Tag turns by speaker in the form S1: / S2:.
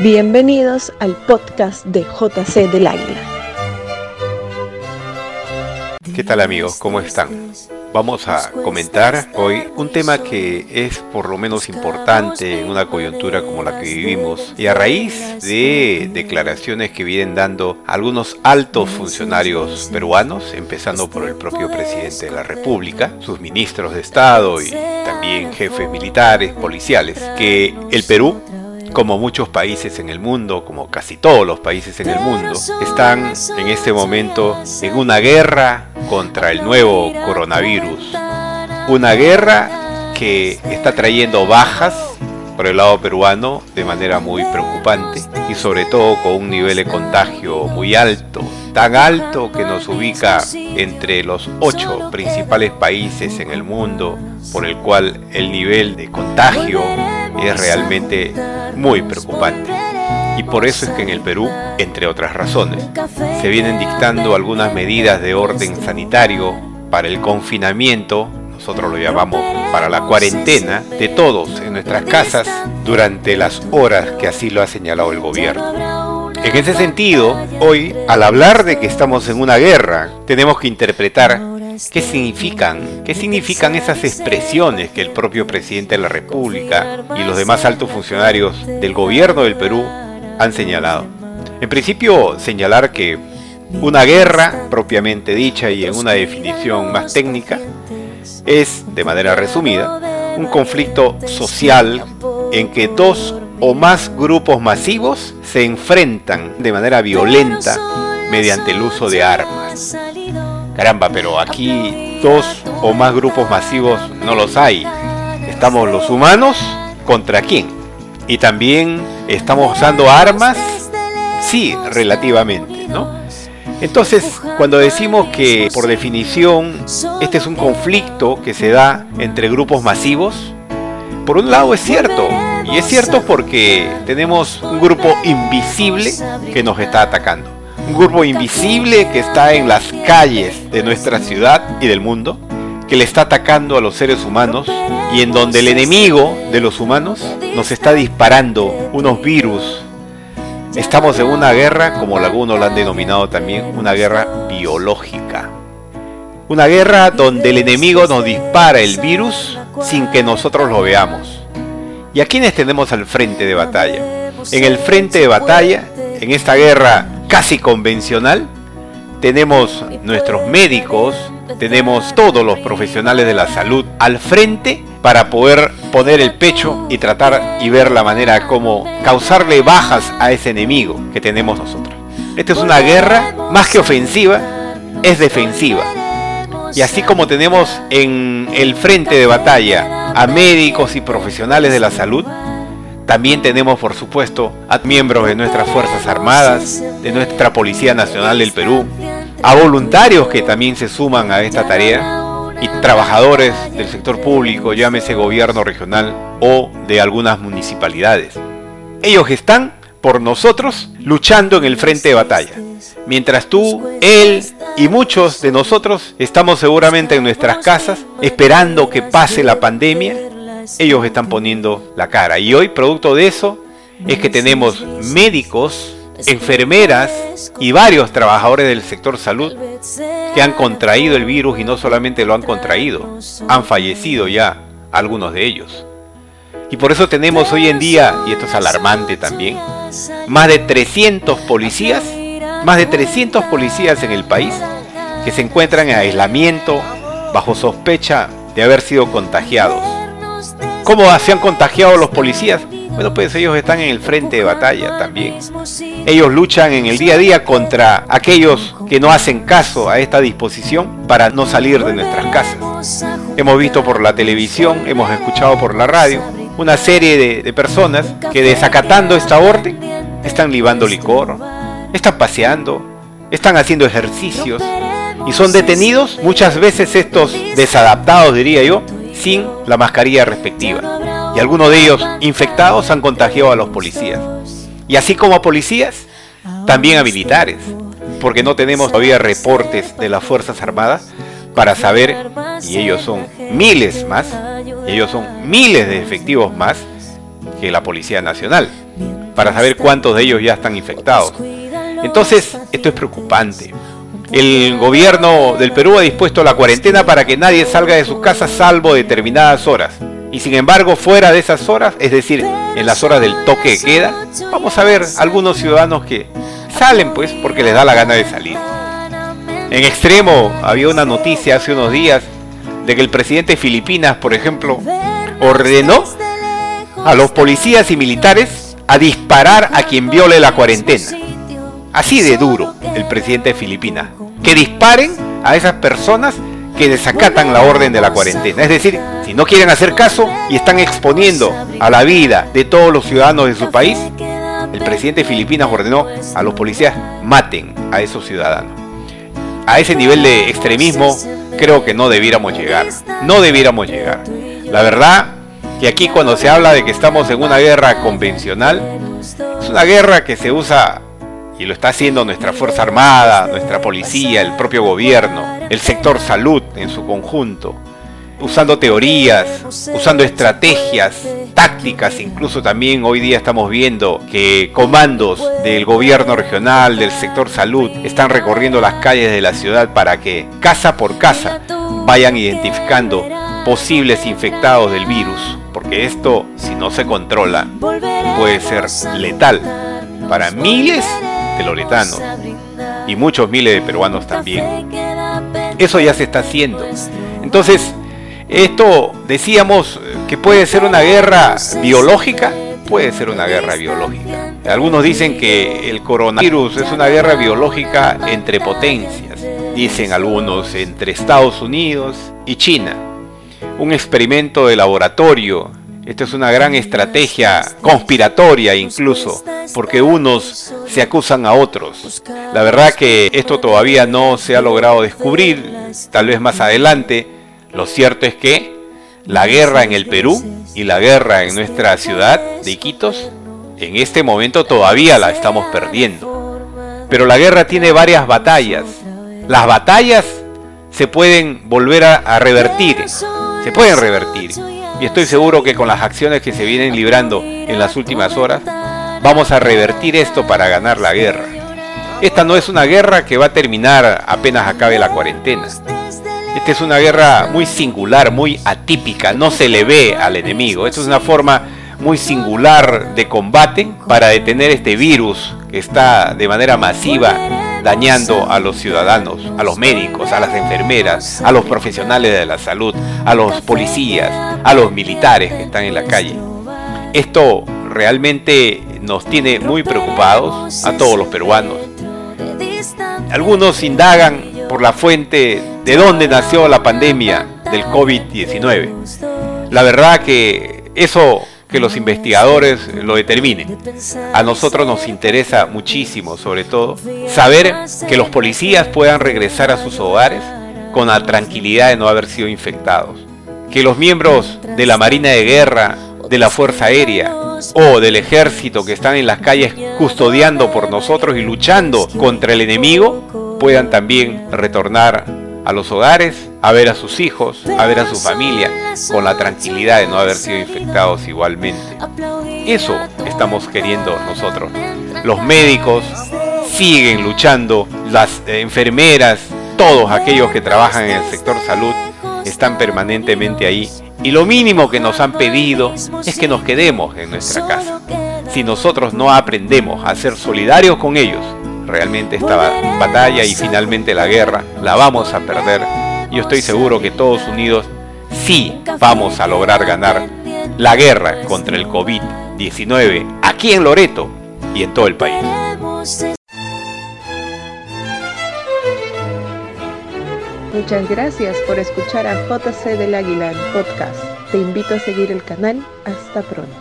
S1: Bienvenidos al podcast de JC del Águila.
S2: ¿Qué tal amigos? ¿Cómo están? Vamos a comentar hoy un tema que es por lo menos importante en una coyuntura como la que vivimos y a raíz de declaraciones que vienen dando algunos altos funcionarios peruanos, empezando por el propio presidente de la República, sus ministros de Estado y también jefes militares, policiales, que el Perú como muchos países en el mundo, como casi todos los países en el mundo, están en este momento en una guerra contra el nuevo coronavirus. Una guerra que está trayendo bajas por el lado peruano de manera muy preocupante y sobre todo con un nivel de contagio muy alto, tan alto que nos ubica entre los ocho principales países en el mundo por el cual el nivel de contagio es realmente muy preocupante. Y por eso es que en el Perú, entre otras razones, se vienen dictando algunas medidas de orden sanitario para el confinamiento, nosotros lo llamamos para la cuarentena, de todos en nuestras casas durante las horas que así lo ha señalado el gobierno. En ese sentido, hoy, al hablar de que estamos en una guerra, tenemos que interpretar ¿Qué significan? ¿Qué significan esas expresiones que el propio presidente de la República y los demás altos funcionarios del gobierno del Perú han señalado? En principio, señalar que una guerra, propiamente dicha y en una definición más técnica, es, de manera resumida, un conflicto social en que dos o más grupos masivos se enfrentan de manera violenta mediante el uso de armas. Caramba, pero aquí dos o más grupos masivos no los hay. Estamos los humanos contra quién. Y también estamos usando armas, sí, relativamente, ¿no? Entonces, cuando decimos que por definición este es un conflicto que se da entre grupos masivos, por un lado es cierto, y es cierto porque tenemos un grupo invisible que nos está atacando un grupo invisible que está en las calles de nuestra ciudad y del mundo, que le está atacando a los seres humanos y en donde el enemigo de los humanos nos está disparando unos virus. Estamos en una guerra, como algunos la han denominado también, una guerra biológica. Una guerra donde el enemigo nos dispara el virus sin que nosotros lo veamos. ¿Y a quiénes tenemos al frente de batalla? En el frente de batalla, en esta guerra casi convencional, tenemos nuestros médicos, tenemos todos los profesionales de la salud al frente para poder poner el pecho y tratar y ver la manera como causarle bajas a ese enemigo que tenemos nosotros. Esta es una guerra más que ofensiva, es defensiva. Y así como tenemos en el frente de batalla a médicos y profesionales de la salud, también tenemos, por supuesto, a miembros de nuestras Fuerzas Armadas, de nuestra Policía Nacional del Perú, a voluntarios que también se suman a esta tarea y trabajadores del sector público, llámese gobierno regional o de algunas municipalidades. Ellos están por nosotros luchando en el frente de batalla. Mientras tú, él y muchos de nosotros estamos seguramente en nuestras casas esperando que pase la pandemia ellos están poniendo la cara. Y hoy, producto de eso, es que tenemos médicos, enfermeras y varios trabajadores del sector salud que han contraído el virus y no solamente lo han contraído, han fallecido ya algunos de ellos. Y por eso tenemos hoy en día, y esto es alarmante también, más de 300 policías, más de 300 policías en el país que se encuentran en aislamiento bajo sospecha de haber sido contagiados. ¿Cómo se han contagiado los policías? Bueno, pues ellos están en el frente de batalla también. Ellos luchan en el día a día contra aquellos que no hacen caso a esta disposición para no salir de nuestras casas. Hemos visto por la televisión, hemos escuchado por la radio, una serie de, personas que desacatando esta orden están libando licor, están paseando, están haciendo ejercicios y son detenidos muchas veces estos desadaptados, diría yo, sin la mascarilla respectiva. Y algunos de ellos infectados han contagiado a los policías. Y así como a policías, también a militares, porque no tenemos todavía reportes de las Fuerzas Armadas para saber, y ellos son miles más, ellos son miles de efectivos más que la Policía Nacional. para saber cuántos de ellos ya están infectados. Entonces, esto es preocupante. El gobierno del Perú ha dispuesto la cuarentena para que nadie salga de sus casas salvo determinadas horas. Y sin embargo, fuera de esas horas, es decir, en las horas del toque de queda, vamos a ver algunos ciudadanos que salen pues porque les da la gana de salir. En extremo, había una noticia hace unos días de que el presidente de Filipinas, por ejemplo, ordenó a los policías y militares a disparar a quien viole la cuarentena. Así de duro el presidente de Filipinas. Que disparen a esas personas que desacatan la orden de la cuarentena. Es decir, si no quieren hacer caso y están exponiendo a la vida de todos los ciudadanos de su país, el presidente de Filipinas ordenó a los policías maten a esos ciudadanos. A ese nivel de extremismo creo que no debiéramos llegar. No debiéramos llegar. La verdad que aquí cuando se habla de que estamos en una guerra convencional, es una guerra que se usa y lo está haciendo nuestra Fuerza Armada, nuestra policía, el propio gobierno, el sector salud en su conjunto, usando teorías, usando estrategias, tácticas, incluso también hoy día estamos viendo que comandos del gobierno regional, del sector salud, están recorriendo las calles de la ciudad para que casa por casa vayan identificando posibles infectados del virus, porque esto, si no se controla, puede ser letal para miles loretanos y muchos miles de peruanos también. Eso ya se está haciendo. Entonces, esto decíamos que puede ser una guerra biológica, puede ser una guerra biológica. Algunos dicen que el coronavirus es una guerra biológica entre potencias, dicen algunos entre Estados Unidos y China. Un experimento de laboratorio esta es una gran estrategia conspiratoria incluso, porque unos se acusan a otros. La verdad que esto todavía no se ha logrado descubrir, tal vez más adelante. Lo cierto es que la guerra en el Perú y la guerra en nuestra ciudad de Iquitos, en este momento todavía la estamos perdiendo. Pero la guerra tiene varias batallas. Las batallas se pueden volver a, revertir, se pueden revertir y estoy seguro que con las acciones que se vienen librando en las últimas horas, vamos a revertir esto para ganar la guerra. Esta no es una guerra que va a terminar apenas acabe la cuarentena. Esta es una guerra muy singular, muy atípica, no se le ve al enemigo. Esta es una forma muy singular de combate para detener este virus que está de manera masiva dañando a los ciudadanos, a los médicos, a las enfermeras, a los profesionales de la salud, a los policías, a los militares que están en la calle. Esto realmente nos tiene muy preocupados a todos los peruanos. Algunos indagan por la fuente de dónde nació la pandemia del COVID-19. La verdad que eso que los investigadores lo determinen. A nosotros nos interesa muchísimo, sobre todo, saber que los policías puedan regresar a sus hogares con la tranquilidad de no haber sido infectados. Que los miembros de la Marina de Guerra, de la Fuerza Aérea o del Ejército que están en las calles custodiando por nosotros y luchando contra el enemigo puedan también retornar a los hogares, a ver a sus hijos, a ver a su familia, con la tranquilidad de no haber sido infectados igualmente. Eso estamos queriendo nosotros. Los médicos siguen luchando, las enfermeras, todos aquellos que trabajan en el sector salud están permanentemente ahí. Y lo mínimo que nos han pedido es que nos quedemos en nuestra casa. Si nosotros no aprendemos a ser solidarios con ellos, realmente esta batalla y finalmente la guerra la vamos a perder. Yo estoy seguro que todos unidos sí vamos a lograr ganar la guerra contra el COVID-19 aquí en Loreto y en todo el país.
S1: Muchas gracias por escuchar a JC del Águila en podcast. Te invito a seguir el canal. Hasta pronto.